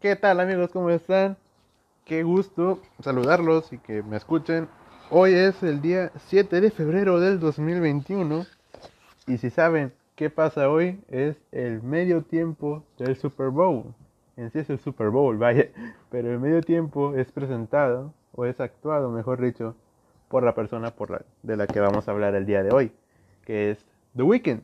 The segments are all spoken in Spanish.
¿Qué tal amigos? ¿Cómo están? Qué gusto saludarlos y que me escuchen. Hoy es el día 7 de febrero del 2021 y si saben qué pasa hoy es el medio tiempo del Super Bowl. En sí es el Super Bowl, vaya, pero el medio tiempo es presentado o es actuado, mejor dicho, por la persona por la, de la que vamos a hablar el día de hoy, que es The Weeknd.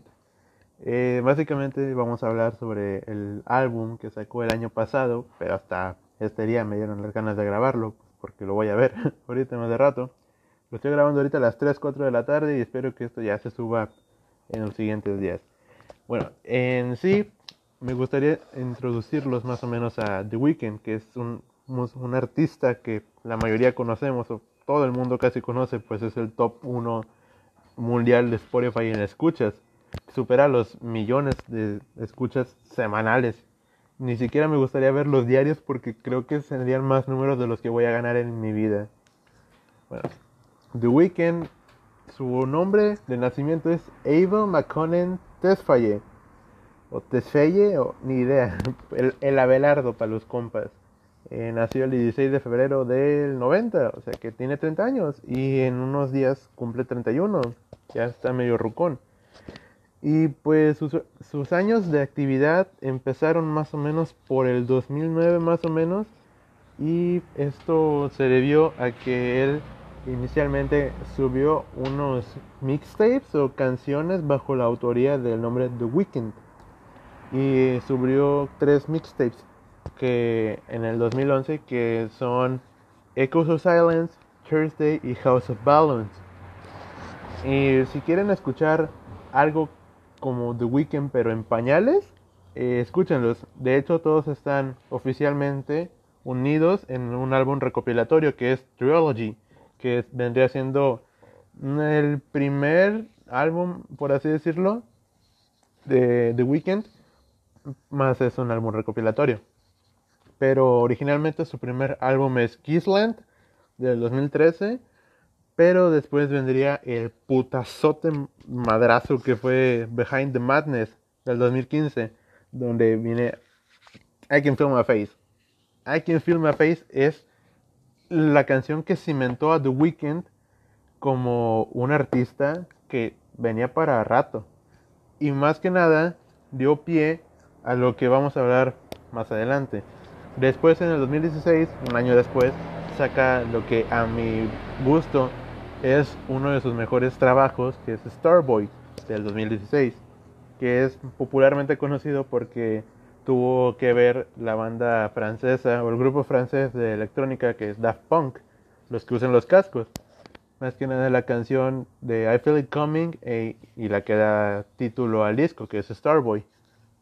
Eh, básicamente vamos a hablar sobre el álbum que sacó el año pasado, pero hasta este día me dieron las ganas de grabarlo, porque lo voy a ver ahorita más de rato. Lo estoy grabando ahorita a las 3, 4 de la tarde y espero que esto ya se suba en los siguientes días. Bueno, en sí me gustaría introducirlos más o menos a The Weeknd, que es un, un artista que la mayoría conocemos, o todo el mundo casi conoce, pues es el top 1 mundial de Spotify en escuchas supera los millones de escuchas semanales. Ni siquiera me gustaría ver los diarios porque creo que serían más números de los que voy a ganar en mi vida. Bueno, The Weeknd, su nombre de nacimiento es Abel McConnell Tesfaye. O Tesfaye, o ni idea. El, el Abelardo para los compas. Eh, nació el 16 de febrero del 90, o sea que tiene 30 años. Y en unos días cumple 31. Ya está medio rucón. Y pues sus, años de actividad empezaron más o menos por el 2009 más o menos. Y esto se debió a que él inicialmente subió unos mixtapes o canciones bajo la autoría del nombre The Weeknd. Y subió tres mixtapes que en el 2011 que son Echoes of Silence, Thursday y House of Balance. Y si quieren escuchar algo como The Weeknd, pero en pañales, eh, escúchenlos. De hecho, todos están oficialmente unidos en un álbum recopilatorio que es Trilogy, que vendría siendo el primer álbum, por así decirlo, de The Weeknd, más es un álbum recopilatorio. Pero originalmente su primer álbum es Kissland del 2013 pero después vendría el putazote madrazo que fue Behind the Madness del 2015, donde viene I Can Feel My Face. I Can Feel My Face es la canción que cimentó a The Weeknd como un artista que venía para rato. Y más que nada dio pie a lo que vamos a hablar más adelante. Después en el 2016, un año después, saca lo que a mi gusto es uno de sus mejores trabajos, que es Starboy del 2016, que es popularmente conocido porque tuvo que ver la banda francesa o el grupo francés de electrónica que es Daft Punk, los que usan los cascos. Más que nada la canción de I Feel It Coming e, y la que da título al disco, que es Starboy.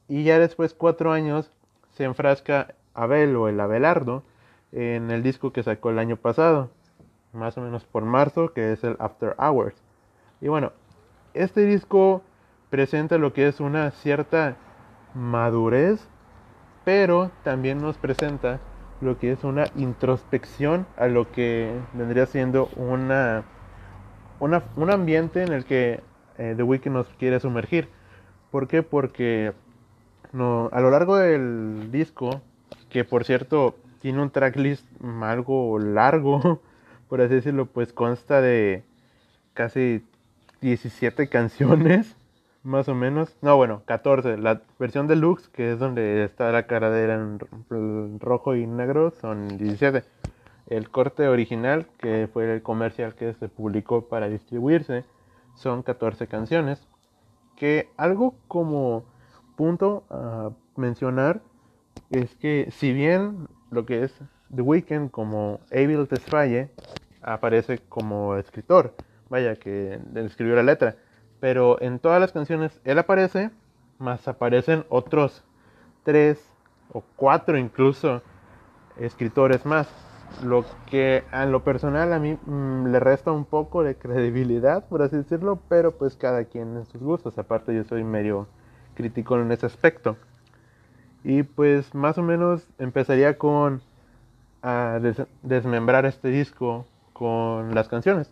Y ya después, cuatro años, se enfrasca Abel o el Abelardo en el disco que sacó el año pasado, más o menos por marzo, que es el After Hours. Y bueno, este disco presenta lo que es una cierta madurez, pero también nos presenta lo que es una introspección a lo que vendría siendo una, un ambiente en el que eh, The Weeknd nos quiere sumergir. ¿Por qué? Porque no, a lo largo del disco, que por cierto tiene un tracklist algo largo, por así decirlo, pues consta de casi 17 canciones, más o menos. No, bueno, 14. La versión deluxe, que es donde está la caradera en rojo y negro, son 17. El corte original, que fue el comercial que se publicó para distribuirse, son 14 canciones. Que algo como punto a mencionar es que si bien lo que es The Weeknd como Abel Tesfaye aparece como escritor, vaya, que escribió la letra. Pero en todas las canciones él aparece, más aparecen otros tres o cuatro incluso escritores más. Lo que en lo personal a mí mm, le resta un poco de credibilidad, por así decirlo, pero pues cada quien en sus gustos. Aparte yo soy medio crítico en ese aspecto. Y pues más o menos empezaría con a desmembrar este disco con las canciones.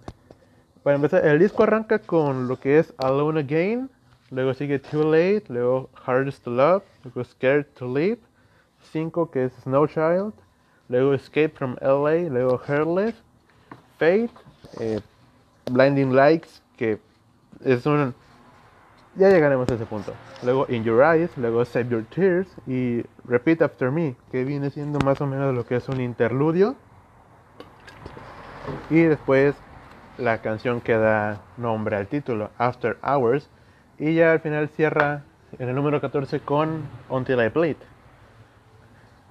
Para empezar, el disco arranca con lo que es Alone Again, luego sigue Too Late, luego Hardest to Love, luego Scared to Live, 5 que es Snow Child, luego Escape from LA, luego Hairless, Fate, eh, Blinding Lights, que es un... Ya llegaremos a ese punto. Luego In Your Eyes, luego Save Your Tears y Repeat After Me, que viene siendo más o menos lo que es un interludio. Y después la canción que da nombre al título, After Hours. Y ya al final cierra en el número 14 con Until I Bleed.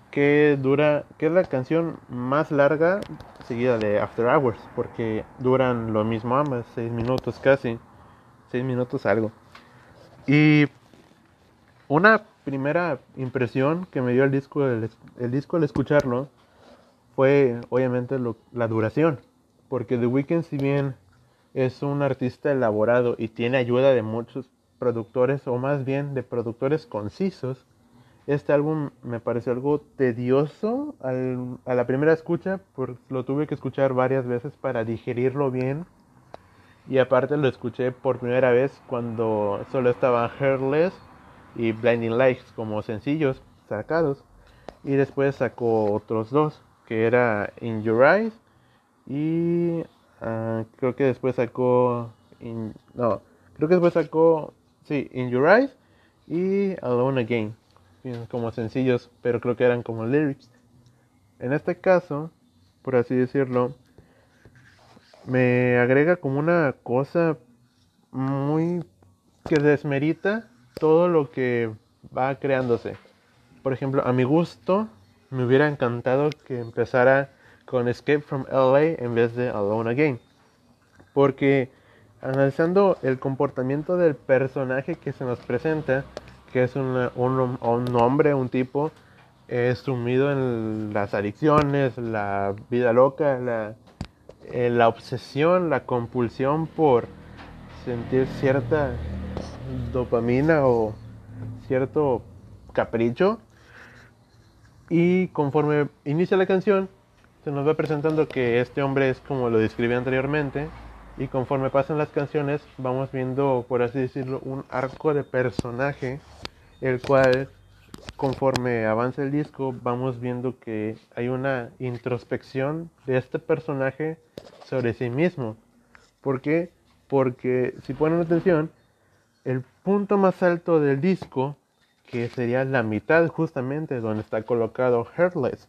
Que dura, que es la canción más larga seguida de After Hours, porque duran lo mismo ambas, 6 minutos casi, 6 minutos algo. Y una primera impresión que me dio el disco, el, disco al escucharlo, fue obviamente la duración porque The Weeknd si bien es un artista elaborado y tiene ayuda de muchos productores o más bien de productores concisos, este álbum me pareció algo tedioso a la primera escucha, porque lo tuve que escuchar varias veces para digerirlo bien. Y aparte lo escuché por primera vez cuando solo estaban Hairless y Blinding Lights como sencillos sacados. Y después sacó otros dos, que era In Your Eyes y ah, creo que después sacó. no, creo que después sacó. Sí, In Your Eyes y Alone Again. Como sencillos, pero creo que eran como lyrics. En este caso, por así decirlo, me agrega como una cosa muy que desmerita todo lo que va creándose. Por ejemplo, a mi gusto, me hubiera encantado que empezara con Escape from LA en vez de Alone Again. Porque analizando el comportamiento del personaje que se nos presenta, que es un, un, hombre, un tipo eh, sumido en las adicciones, la vida loca, la, eh, la obsesión, la compulsión por sentir cierta dopamina o cierto capricho. Y conforme inicia la canción, se nos va presentando que este hombre es como lo describí anteriormente y conforme pasan las canciones vamos viendo, por así decirlo, un arco de personaje, el cual conforme avanza el disco vamos viendo que hay una introspección de este personaje sobre sí mismo. ¿Por qué? Porque si ponen atención, el punto más alto del disco, que sería la mitad justamente donde está colocado Heartless,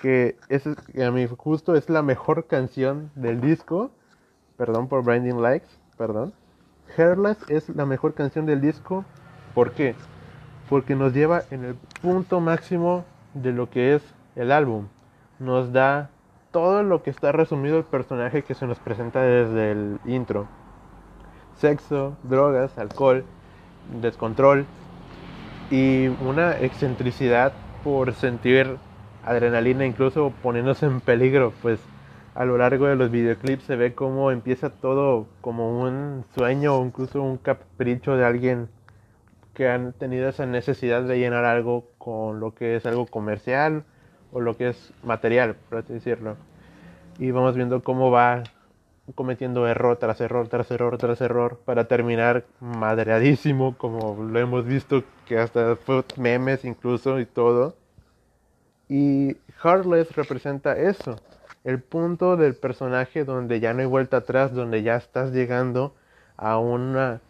que, es, a mi gusto es la mejor canción del disco. Perdón por Branding Likes, perdón. Hairless es la mejor canción del disco. ¿Por qué? Porque nos lleva en el punto máximo de lo que es el álbum. Nos da todo lo que está resumido el personaje que se nos presenta desde el intro. Sexo, drogas, alcohol, descontrol y una excentricidad por sentir adrenalina, incluso poniéndose en peligro, pues a lo largo de los videoclips se ve cómo empieza todo como un sueño o incluso un capricho de alguien que han tenido esa necesidad de llenar algo con lo que es algo comercial o lo que es material, por así decirlo. Y vamos viendo cómo va cometiendo error tras error tras error tras error para terminar madreadísimo como lo hemos visto que hasta fue memes incluso y todo y Heartless representa eso, el punto del personaje donde ya no hay vuelta atrás, donde ya estás llegando a un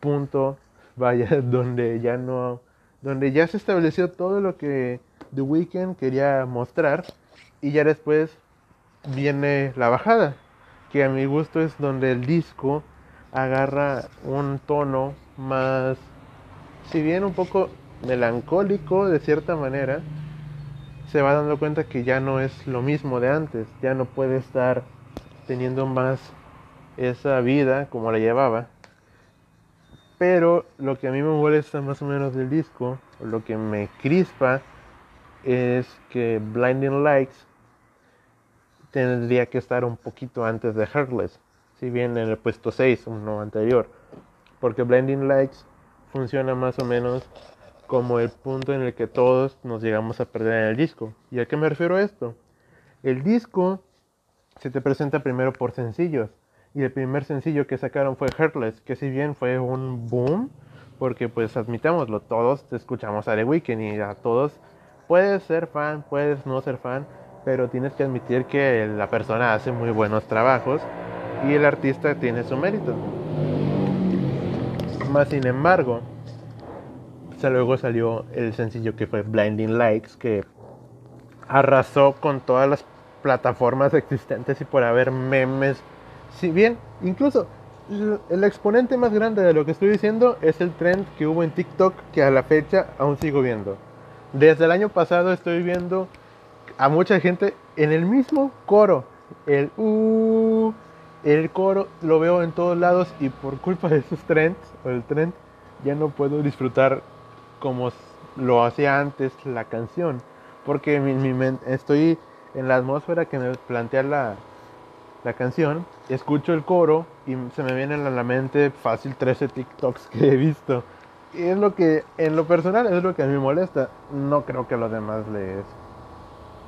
punto, vaya, donde ya no, donde ya se estableció todo lo que The Weeknd quería mostrar y ya después viene la bajada, que a mi gusto es donde el disco agarra un tono más, si bien un poco melancólico de cierta manera, se va dando cuenta que ya no es lo mismo de antes, ya no puede estar teniendo más esa vida como la llevaba. Pero lo que a mí me molesta más o menos del disco, lo que me crispa, es que Blinding Lights tendría que estar un poquito antes de Heartless, si bien en el puesto 6, uno anterior. Porque Blinding Lights funciona más o menos como el punto en el que todos nos llegamos a perder en el disco. ¿Y a qué me refiero a esto? El disco se te presenta primero por sencillos. Y el primer sencillo que sacaron fue Heartless, que si bien fue un boom, porque pues admitámoslo, todos escuchamos a The Weeknd y a todos puedes ser fan, puedes no ser fan, pero tienes que admitir que la persona hace muy buenos trabajos y el artista tiene su mérito. Más sin embargo, luego salió el sencillo que fue Blinding Lights, que arrasó con todas las plataformas existentes y por haber memes. Si bien, incluso el exponente más grande de lo que estoy diciendo es el trend que hubo en TikTok que a la fecha aún sigo viendo. Desde el año pasado estoy viendo a mucha gente en el mismo coro. El uh, el coro lo veo en todos lados y por culpa de esos trends o el trend ya no puedo disfrutar como lo hacía antes la canción. Porque estoy en la atmósfera que me plantea la, la canción, escucho el coro y se me vienen a la mente fácil 13 TikToks que he visto. Y es lo que, en lo personal, es lo que a mí molesta. No creo que a los demás les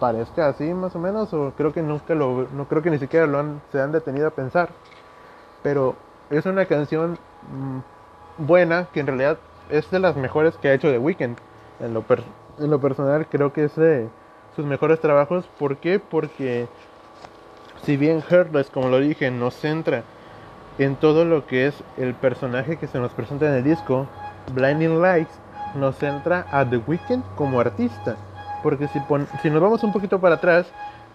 parezca así, más o menos, o creo que nunca lo, no creo que ni siquiera lo han, se han detenido a pensar. Pero es una canción mm, buena que en realidad es de las mejores que ha hecho The Weeknd. En lo, en lo personal creo que es de sus mejores trabajos. ¿Por qué? Porque si bien Heartless, como lo dije, nos centra en todo lo que es el personaje que se nos presenta en el disco, Blinding Lights nos centra a The Weeknd como artista. Porque si, si nos vamos un poquito para atrás,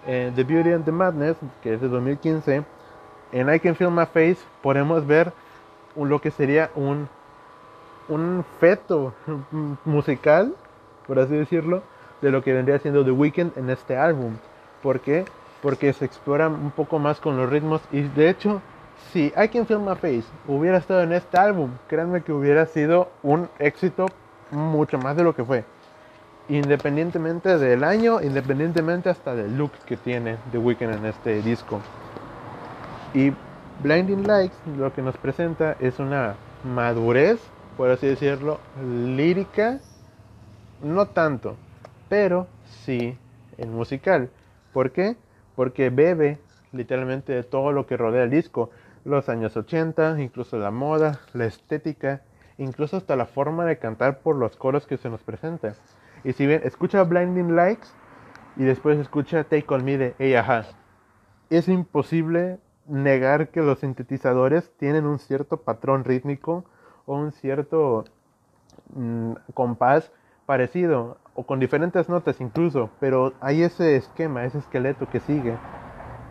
eh, The Beauty and the Madness, que es de 2015, en I Can Feel My Face podemos ver lo que sería un un feto musical, por así decirlo, de lo que vendría siendo The Weeknd en este álbum. ¿Por qué? Porque se explora un poco más con los ritmos y de hecho, si I Can Feel My Face hubiera estado en este álbum, créanme que hubiera sido un éxito mucho más de lo que fue. Independientemente del año, independientemente hasta del look que tiene The Weeknd en este disco. Y Blinding Lights lo que nos presenta es una madurez por así decirlo, lírica, no tanto, pero sí en musical. ¿Por qué? Porque bebe literalmente de todo lo que rodea el disco, los años 80, incluso la moda, la estética, incluso hasta la forma de cantar por los coros que se nos presenta. Y si bien escucha Blinding Lights y después escucha Take On Me de Ella es imposible negar que los sintetizadores tienen un cierto patrón rítmico un cierto mm, compás parecido o con diferentes notas incluso, pero hay ese esquema, ese esqueleto que sigue.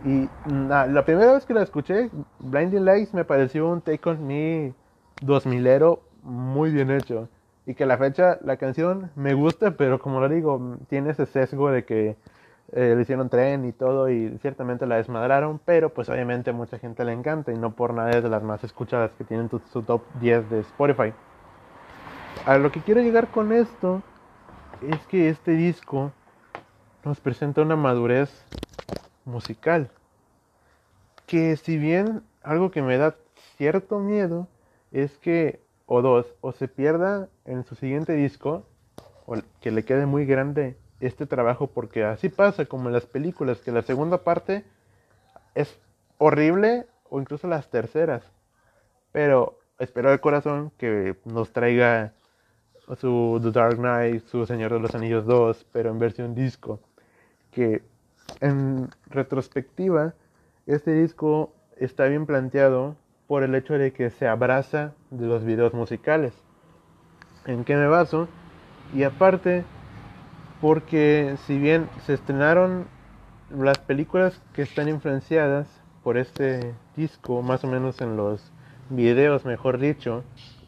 Y la primera vez que la escuché, Blinding Lights me pareció un Take On Me 2000ero muy bien hecho. Y que la fecha, la canción me gusta, pero como lo digo, tiene ese sesgo de que eh, le hicieron tren y todo y ciertamente la desmadraron, pero pues obviamente mucha gente le encanta y no por nada es de las más escuchadas que tienen su top 10 de Spotify. A lo que quiero llegar con esto es que este disco nos presenta una madurez musical que si bien algo que me da cierto miedo es que o dos o se pierda en su siguiente disco o que le quede muy grande este trabajo porque así pasa como en las películas, que la segunda parte es horrible o incluso las terceras. Pero espero de corazón que nos traiga su The Dark Knight, su Señor de los Anillos 2, pero en versión disco. Que en retrospectiva, este disco está bien planteado por el hecho de que se abraza de los videos musicales. ¿En qué me baso? Y aparte, porque si bien se estrenaron las películas que están influenciadas por este disco, más o menos en los videos, mejor dicho,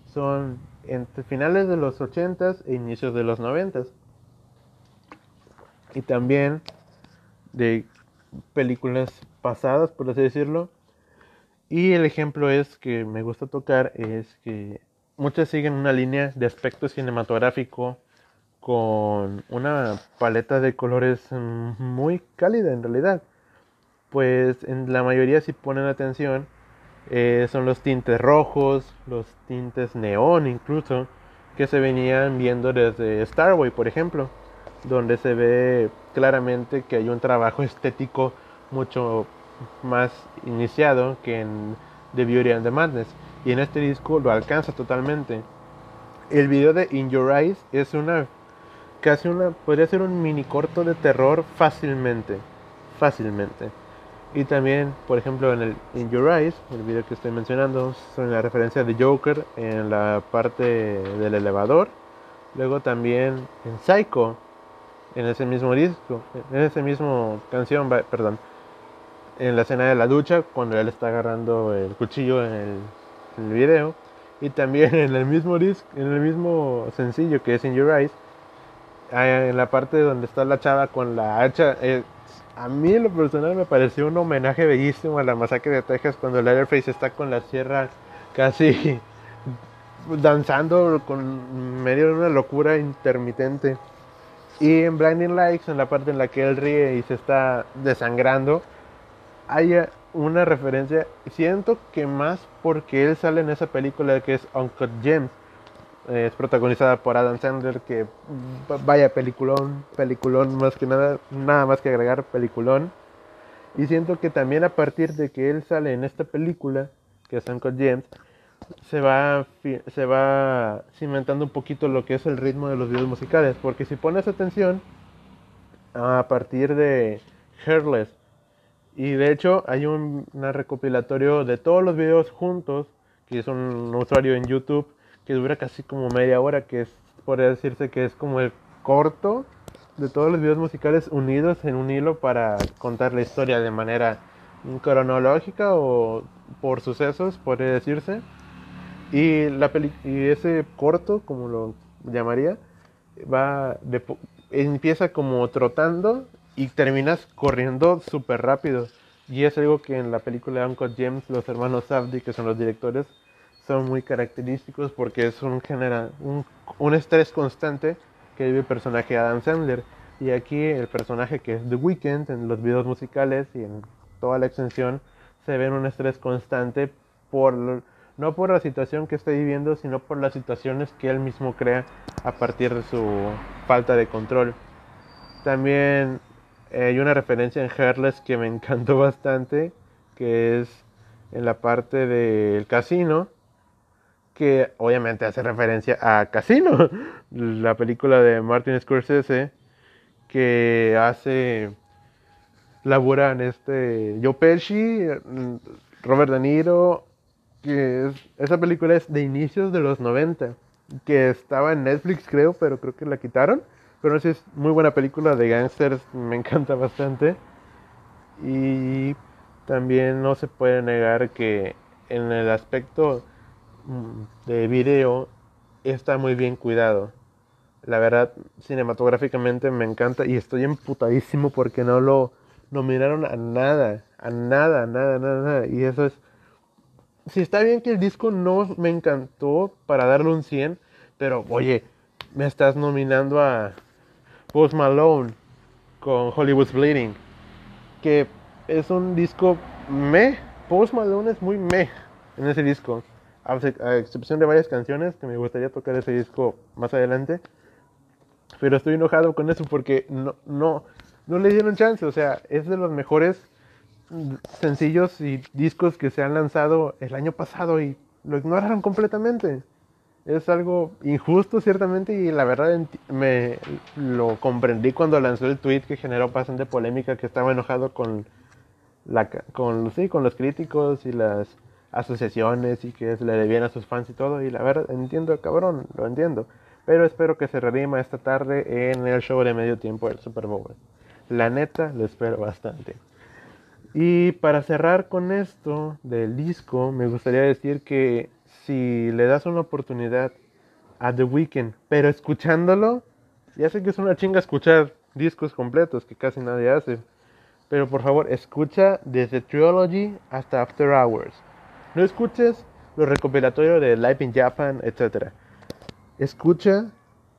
son entre finales de los 80s e inicios de los 90s. Y también de películas pasadas, por así decirlo. Y el ejemplo es que me gusta tocar es que muchas siguen una línea de aspecto cinematográfico con una paleta de colores mm, muy cálida en realidad. Pues en la mayoría si ponen atención eh, son los tintes rojos, los tintes neón incluso, que se venían viendo desde Starway por ejemplo, donde se ve claramente que hay un trabajo estético mucho más iniciado que en The Beauty and the Madness. Y en este disco lo alcanza totalmente. El video de In Your Eyes es una casi una, podría ser un mini corto de terror fácilmente, fácilmente. Y también, por ejemplo, en el In Your Eyes, el video que estoy mencionando, son la referencia de Joker en la parte del elevador. Luego también en Psycho, en ese mismo disco, en ese mismo canción, perdón, en la escena de la ducha, cuando él está agarrando el cuchillo en el, en el video. Y también en el mismo disco, en el mismo sencillo que es In Your Eyes, en la parte donde está la chava con la hacha, eh, a mí lo personal me pareció un homenaje bellísimo a la masacre de Texas cuando Leatherface está con la sierra casi danzando con medio de una locura intermitente. Y en Blinding Lights, en la parte en la que él ríe y se está desangrando, hay una referencia, siento que más porque él sale en esa película que es Uncle James es protagonizada por Adam Sandler, que vaya peliculón, peliculón más que nada, nada más que agregar peliculón. Y siento que también a partir de que él sale en esta película, que es Uncle James, se va, se va cimentando un poquito lo que es el ritmo de los videos musicales. Porque si pones atención, a partir de Hairless, y de hecho hay un recopilatorio de todos los videos juntos, que es un usuario en YouTube, que dura casi como media hora, que es, podría decirse que es como el corto de todos los videos musicales unidos en un hilo para contar la historia de manera cronológica o por sucesos, podría decirse. Y, la y ese corto, como lo llamaría, va empieza como trotando y terminas corriendo súper rápido. Y es algo que en la película de Uncle James, los hermanos Safdie, que son los directores, son muy característicos porque es un, genera, un, un estrés constante que vive el personaje Adam Sandler. Y aquí el personaje que es The Weeknd en los videos musicales y en toda la extensión se ve en un estrés constante por no por la situación que está viviendo, sino por las situaciones que él mismo crea a partir de su falta de control. También eh, hay una referencia en Hairless que me encantó bastante, que es en la parte del casino, que obviamente hace referencia a Casino, la película de Martin Scorsese, que hace laburan este Joe Pesci, Robert De Niro, que esa película es de inicios de los 90, que estaba en Netflix creo, pero creo que la quitaron, pero es muy buena película de gangsters, me encanta bastante. Y también no se puede negar que en el aspecto Mm, de video está muy bien cuidado. La verdad, cinematográficamente me encanta y estoy emputadísimo porque no lo nominaron a nada, a nada, nada, nada, nada. Y eso es... Si está bien que el disco no me encantó para darle un 100, pero oye, me estás nominando a Post Malone con Hollywood's Bleeding, que es un disco me. Post Malone es muy me en ese disco a excepción de varias canciones que me gustaría tocar ese disco más adelante. Pero estoy enojado con eso porque no, no, no le dieron chance. O sea, es de los mejores sencillos y discos que se han lanzado el año pasado y lo ignoraron completamente. Es algo injusto ciertamente y la verdad me lo comprendí cuando lanzó el tweet que generó bastante polémica que estaba enojado con la con sí, con los críticos y las asociaciones y que le debían a sus fans y todo. Y la verdad, entiendo, cabrón, lo entiendo. Pero espero que se redima esta tarde en el show de medio tiempo del Super Bowl. La neta, lo espero bastante. Y para cerrar con esto del disco, me gustaría decir que si le das una oportunidad a The Weeknd, pero escuchándolo, ya sé que es una chinga escuchar discos completos que casi nadie hace, pero por favor, escucha desde Trilogy hasta After Hours. No escuches los recopilatorios de Live in Japan, etc. Escucha,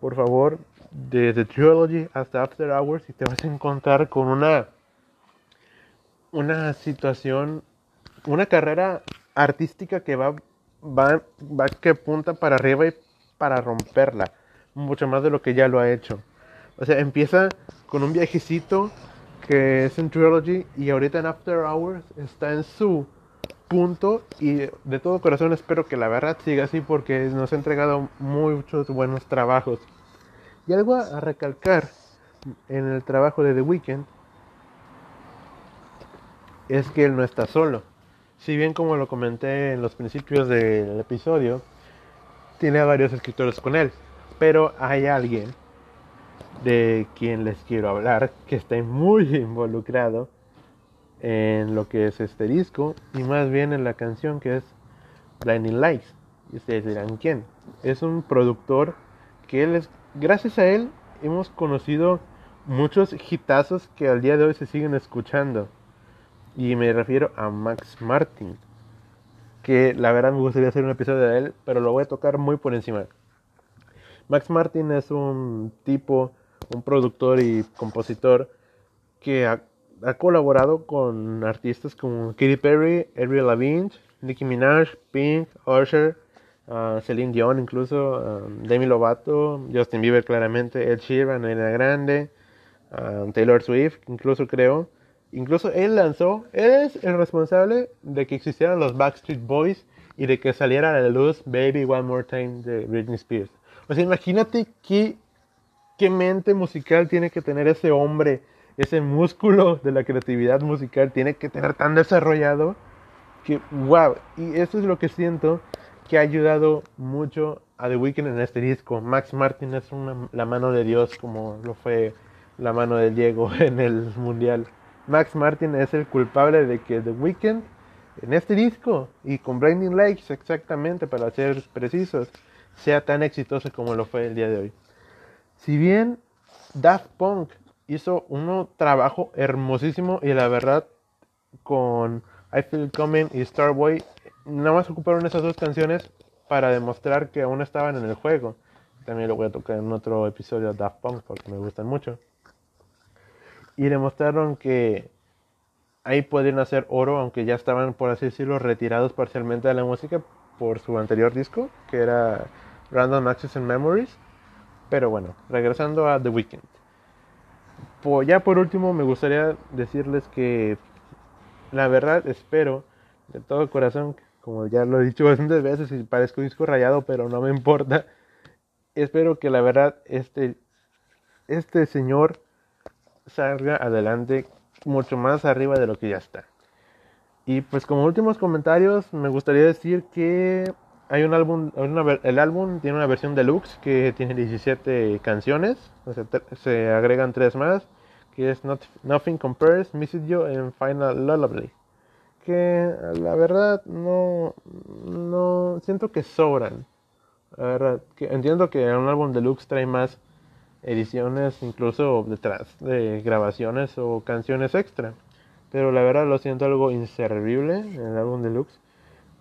por favor, desde Trilogy hasta After Hours y te vas a encontrar con una, una situación, una carrera artística que va, va, va que apunta para arriba y para romperla, mucho más de lo que ya lo ha hecho. O sea, empieza con un viajecito que es en Trilogy y ahorita en After Hours está en su punto y de todo corazón espero que la verdad siga así porque nos ha entregado muchos buenos trabajos. Y algo a, recalcar en el trabajo de The Weeknd es que él no está solo. Si bien como lo comenté en los principios del episodio, tiene a varios escritores con él, pero hay alguien de quien les quiero hablar que está muy involucrado en lo que es este disco y más bien en la canción que es Blinding Lights. Y ustedes dirán quién. Es un productor que él es, gracias a él hemos conocido muchos hitazos que al día de hoy se siguen escuchando. Y me refiero a Max Martin, que la verdad me gustaría hacer un episodio de él, pero lo voy a tocar muy por encima. Max Martin es un tipo, un productor y compositor que ha, colaborado con artistas como Katy Perry, Avril Lavigne, Nicki Minaj, Pink, Usher, uh, Celine Dion, incluso um, Demi Lovato, Justin Bieber claramente, Ed Sheeran, Elena Grande, um, Taylor Swift, incluso creo. Incluso él lanzó, él es el responsable de que existieran los Backstreet Boys y de que saliera a la luz Baby One More Time de Britney Spears. O sea, imagínate qué, qué mente musical tiene que tener ese hombre, ese músculo de la creatividad musical tiene que tener tan desarrollado que, wow, y eso es lo que siento que ha ayudado mucho a The Weeknd en este disco. Max Martin es la mano de Dios como lo fue la mano de Diego en el Mundial. Max Martin es el culpable de que The Weeknd en este disco y con Blinding Lights exactamente para ser precisos sea tan exitoso como lo fue el día de hoy. Si bien Daft Punk hizo un trabajo hermosísimo y la verdad con I Feel Coming y Starboy nada más ocuparon esas dos canciones para demostrar que aún estaban en el juego. También lo voy a tocar en otro episodio de Daft Punk porque me gustan mucho y demostraron que ahí podían hacer oro, aunque ya estaban, por así decirlo, retirados parcialmente de la música por su anterior disco, que era Random Access and Memories. Pero bueno, regresando a The Weeknd. Ya por último, me gustaría decirles que la verdad espero de todo corazón, como ya lo he dicho bastantes veces y parezco disco rayado, pero no me importa. Espero que la verdad este, este señor salga adelante mucho más arriba de lo que ya está. Y pues como últimos comentarios me gustaría decir que hay un álbum, el álbum tiene una versión deluxe que tiene 17 canciones, se agregan tres más, que es Nothing Compares, Miss You and Final Lullaby. Que la verdad no, no siento que sobran. La verdad, entiendo que un álbum deluxe trae más ediciones incluso detrás de grabaciones o canciones extra. Pero la verdad lo siento algo inservible en el álbum deluxe.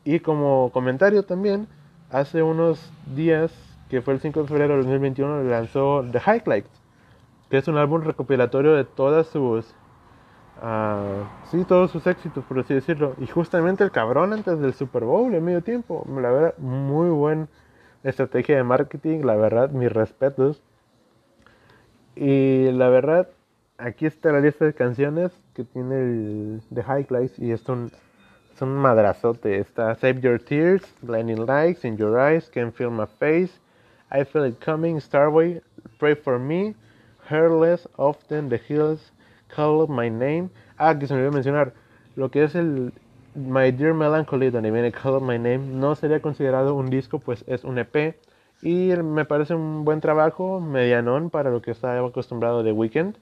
Y como comentario también, hace unos días, que fue el 5 de febrero de 2021, lanzó The Highlights, que es un álbum recopilatorio de todas sus... Uh, sí, todos sus éxitos, por así decirlo. Y justamente el cabrón antes del Super Bowl, en medio tiempo. La verdad, muy buena estrategia de marketing, la verdad, mis respetos. Y la verdad, aquí está la lista de canciones que tiene el The Highlights y es un, es un madrazote. Está Save Your Tears, Blinding Lights, In Your Eyes, Can't Feel My Face, I Feel It Coming, Starway, Pray For Me, Hairless, Often, The Hills, Call My Name. Ah, que se me olvidó mencionar. Lo que es el My Dear Melancholy, donde viene Call My Name, no sería considerado un disco, pues es un EP y me parece un buen trabajo, medianón para lo que estaba acostumbrado de Weekend.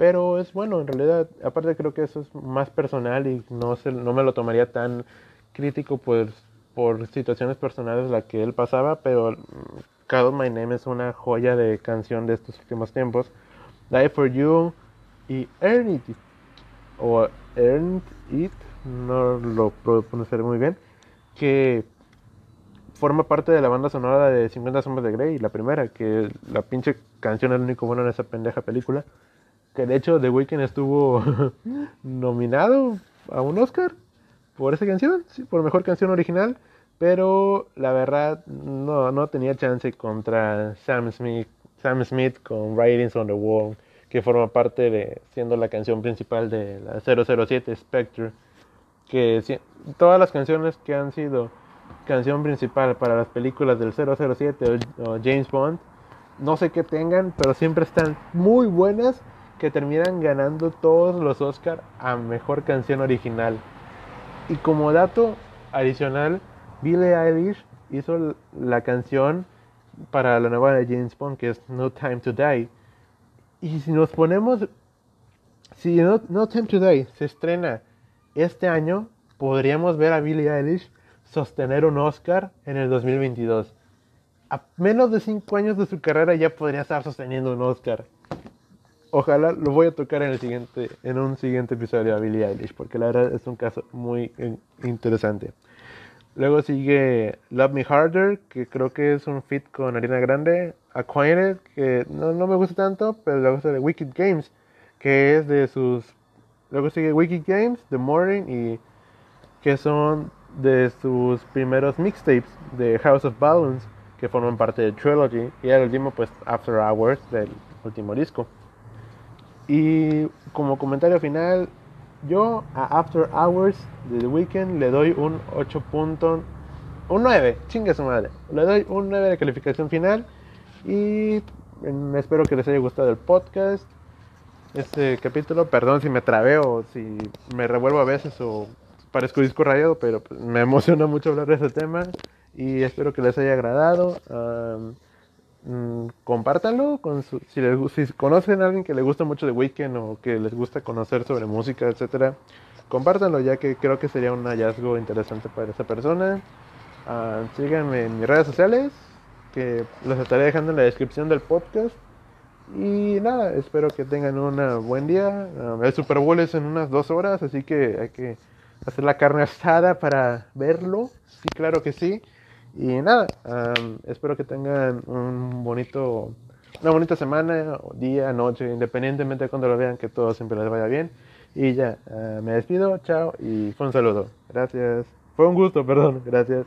Pero es bueno, en realidad, aparte creo que eso es más personal y no, se, no me lo tomaría tan crítico pues, por situaciones personales la que él pasaba, pero Call My Name es una joya de canción de estos últimos tiempos. Die for You y Earn It, o Earn It, no lo puedo pronunciar muy bien, que forma parte de la banda sonora de 50 sombras de Grey, la primera, que la pinche canción es lo único bueno en esa pendeja película. Que de hecho The Weeknd estuvo nominado a un Oscar por esa canción, por mejor canción original, pero la verdad no, no tenía chance contra Sam Smith, Sam Smith con Writings on the Wall, que forma parte de siendo la canción principal de la 007 Spectre, que todas las canciones que han sido canción principal para las películas del 007 o, James Bond, no sé qué tengan, pero siempre están muy buenas que terminan ganando todos los Oscar a mejor canción original. Y como dato adicional, Billie Eilish hizo la canción para la nueva de James Bond que es No Time to Die. Y si nos ponemos, si No, Time to Die se estrena este año, podríamos ver a Billie Eilish sostener un Oscar en el 2022. A menos de 5 años de su carrera ya podría estar sosteniendo un Oscar. Ojalá lo voy a tocar en el siguiente en un siguiente episodio a Billie Eilish porque la verdad es un caso muy interesante. Luego sigue Love Me Harder, que creo que es un fit con Arena Grande. Acquainted, que no, no me gusta tanto, pero luego gusta de Wicked Games, que es de sus... Luego sigue Wicked Games, The Morning, y que son de sus primeros mixtapes de House of Balloons, que forman parte de Trilogy, y el último, pues, After Hours, del último disco. Y como comentario final, yo a After Hours de The Weeknd le doy un 8 puntos, un 9, chingue su madre. Le doy un 9 de calificación final y mm, espero que les haya gustado el podcast. Este capítulo, perdón si me trabeo si me revuelvo a veces o parezco disco rayado, pero pues, me emociona mucho hablar de ese tema y espero que les haya agradado. Mm, compártanlo con si, si, conocen a alguien que le gusta mucho de Weekend o que les gusta conocer sobre música, etcétera, compártanlo ya que creo que sería un hallazgo interesante para esa persona. Uh, síganme en mis redes sociales, que los estaré dejando en la descripción del podcast. Y nada, espero que tengan un buen día. Ah, el Super Bowl es en unas dos horas, así que hay que hacer la carne asada para verlo. Sí, claro que sí. Y nada, espero que tengan un bonito, una bonita semana, día, noche, independientemente de cuando lo vean, que todo siempre les vaya bien. Y ya, ah, me despido, chao y fue un saludo. Gracias. Fue un gusto, perdón, gracias.